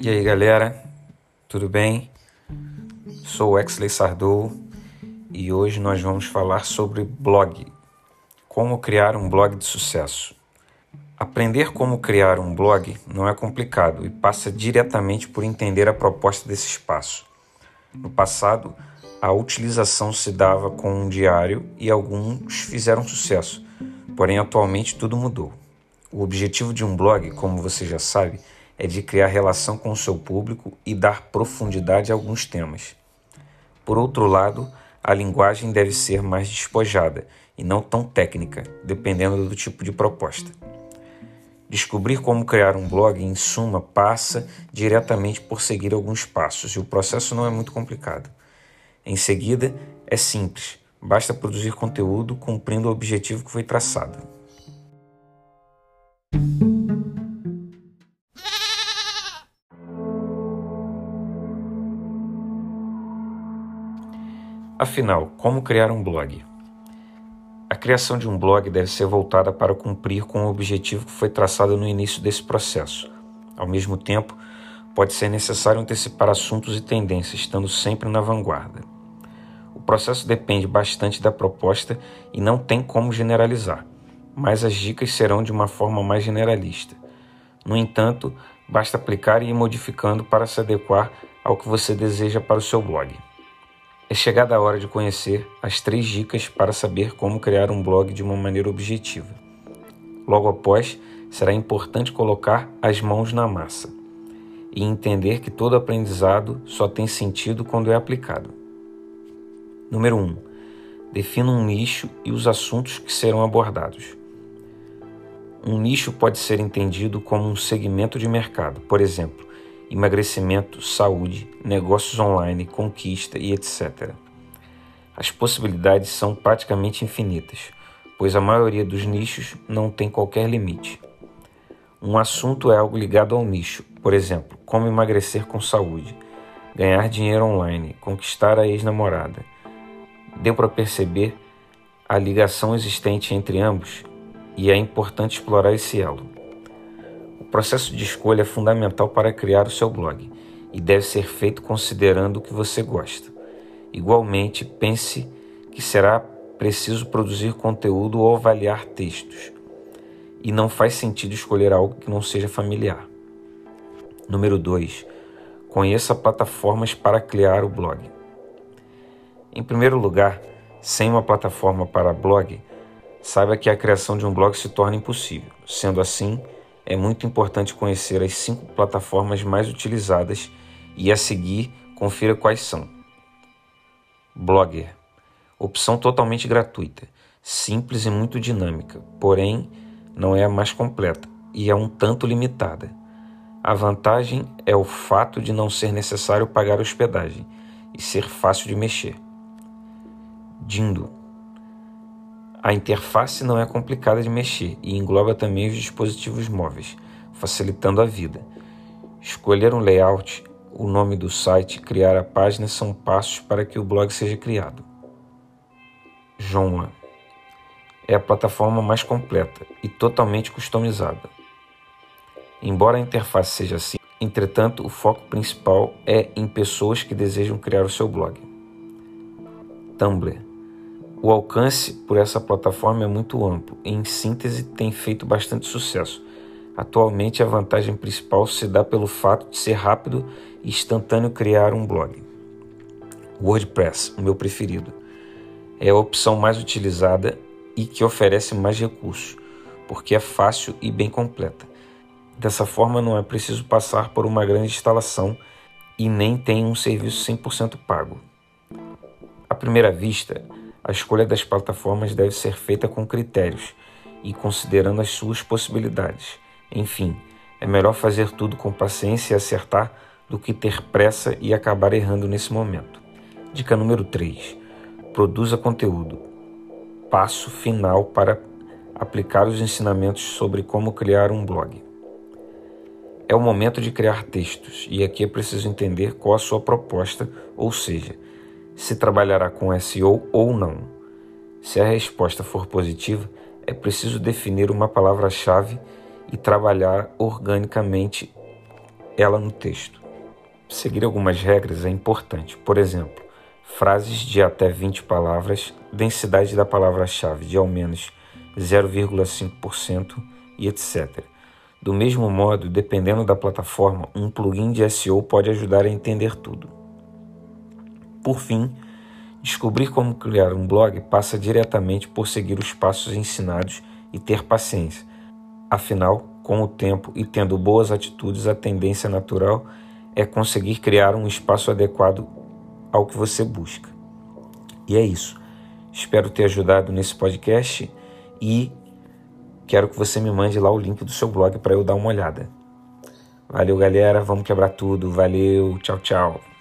E aí galera, tudo bem? Sou Exley Sardou e hoje nós vamos falar sobre blog. Como criar um blog de sucesso. Aprender como criar um blog não é complicado e passa diretamente por entender a proposta desse espaço. No passado, a utilização se dava com um diário e alguns fizeram sucesso, porém atualmente tudo mudou. O objetivo de um blog, como você já sabe, de criar relação com o seu público e dar profundidade a alguns temas. Por outro lado, a linguagem deve ser mais despojada e não tão técnica, dependendo do tipo de proposta. Descobrir como criar um blog, em suma, passa diretamente por seguir alguns passos e o processo não é muito complicado. Em seguida, é simples, basta produzir conteúdo cumprindo o objetivo que foi traçado. Afinal, como criar um blog? A criação de um blog deve ser voltada para cumprir com o objetivo que foi traçado no início desse processo. Ao mesmo tempo, pode ser necessário antecipar assuntos e tendências, estando sempre na vanguarda. O processo depende bastante da proposta e não tem como generalizar, mas as dicas serão de uma forma mais generalista. No entanto, basta aplicar e ir modificando para se adequar ao que você deseja para o seu blog. É chegada a hora de conhecer as três dicas para saber como criar um blog de uma maneira objetiva. Logo após, será importante colocar as mãos na massa e entender que todo aprendizado só tem sentido quando é aplicado. Número 1. Um, defina um nicho e os assuntos que serão abordados. Um nicho pode ser entendido como um segmento de mercado, por exemplo, emagrecimento, saúde, negócios online, conquista e etc. As possibilidades são praticamente infinitas, pois a maioria dos nichos não tem qualquer limite. Um assunto é algo ligado ao nicho, por exemplo, como emagrecer com saúde, ganhar dinheiro online, conquistar a ex-namorada. Deu para perceber a ligação existente entre ambos e é importante explorar esse elo. Processo de escolha é fundamental para criar o seu blog e deve ser feito considerando o que você gosta. Igualmente, pense que será preciso produzir conteúdo ou avaliar textos, e não faz sentido escolher algo que não seja familiar. Número 2. Conheça plataformas para criar o blog. Em primeiro lugar, sem uma plataforma para blog, saiba que a criação de um blog se torna impossível. Sendo assim, é muito importante conhecer as cinco plataformas mais utilizadas e a seguir confira quais são. Blogger opção totalmente gratuita, simples e muito dinâmica, porém não é a mais completa e é um tanto limitada. A vantagem é o fato de não ser necessário pagar hospedagem e ser fácil de mexer. Dindo a interface não é complicada de mexer e engloba também os dispositivos móveis, facilitando a vida. Escolher um layout, o nome do site, criar a página são passos para que o blog seja criado. Joomla é a plataforma mais completa e totalmente customizada. Embora a interface seja assim, entretanto, o foco principal é em pessoas que desejam criar o seu blog. Tumblr o alcance por essa plataforma é muito amplo e, em síntese, tem feito bastante sucesso. Atualmente, a vantagem principal se dá pelo fato de ser rápido e instantâneo criar um blog. WordPress, o meu preferido, é a opção mais utilizada e que oferece mais recursos, porque é fácil e bem completa. Dessa forma, não é preciso passar por uma grande instalação e nem tem um serviço 100% pago. À primeira vista, a escolha das plataformas deve ser feita com critérios e considerando as suas possibilidades. Enfim, é melhor fazer tudo com paciência e acertar do que ter pressa e acabar errando nesse momento. Dica número 3: produza conteúdo. Passo final para aplicar os ensinamentos sobre como criar um blog. É o momento de criar textos e aqui é preciso entender qual a sua proposta, ou seja, se trabalhará com SEO ou não. Se a resposta for positiva, é preciso definir uma palavra-chave e trabalhar organicamente ela no texto. Seguir algumas regras é importante. Por exemplo, frases de até 20 palavras, densidade da palavra-chave de ao menos 0,5% e etc. Do mesmo modo, dependendo da plataforma, um plugin de SEO pode ajudar a entender tudo. Por fim, descobrir como criar um blog passa diretamente por seguir os passos ensinados e ter paciência. Afinal, com o tempo e tendo boas atitudes, a tendência natural é conseguir criar um espaço adequado ao que você busca. E é isso. Espero ter ajudado nesse podcast e quero que você me mande lá o link do seu blog para eu dar uma olhada. Valeu, galera. Vamos quebrar tudo. Valeu. Tchau, tchau.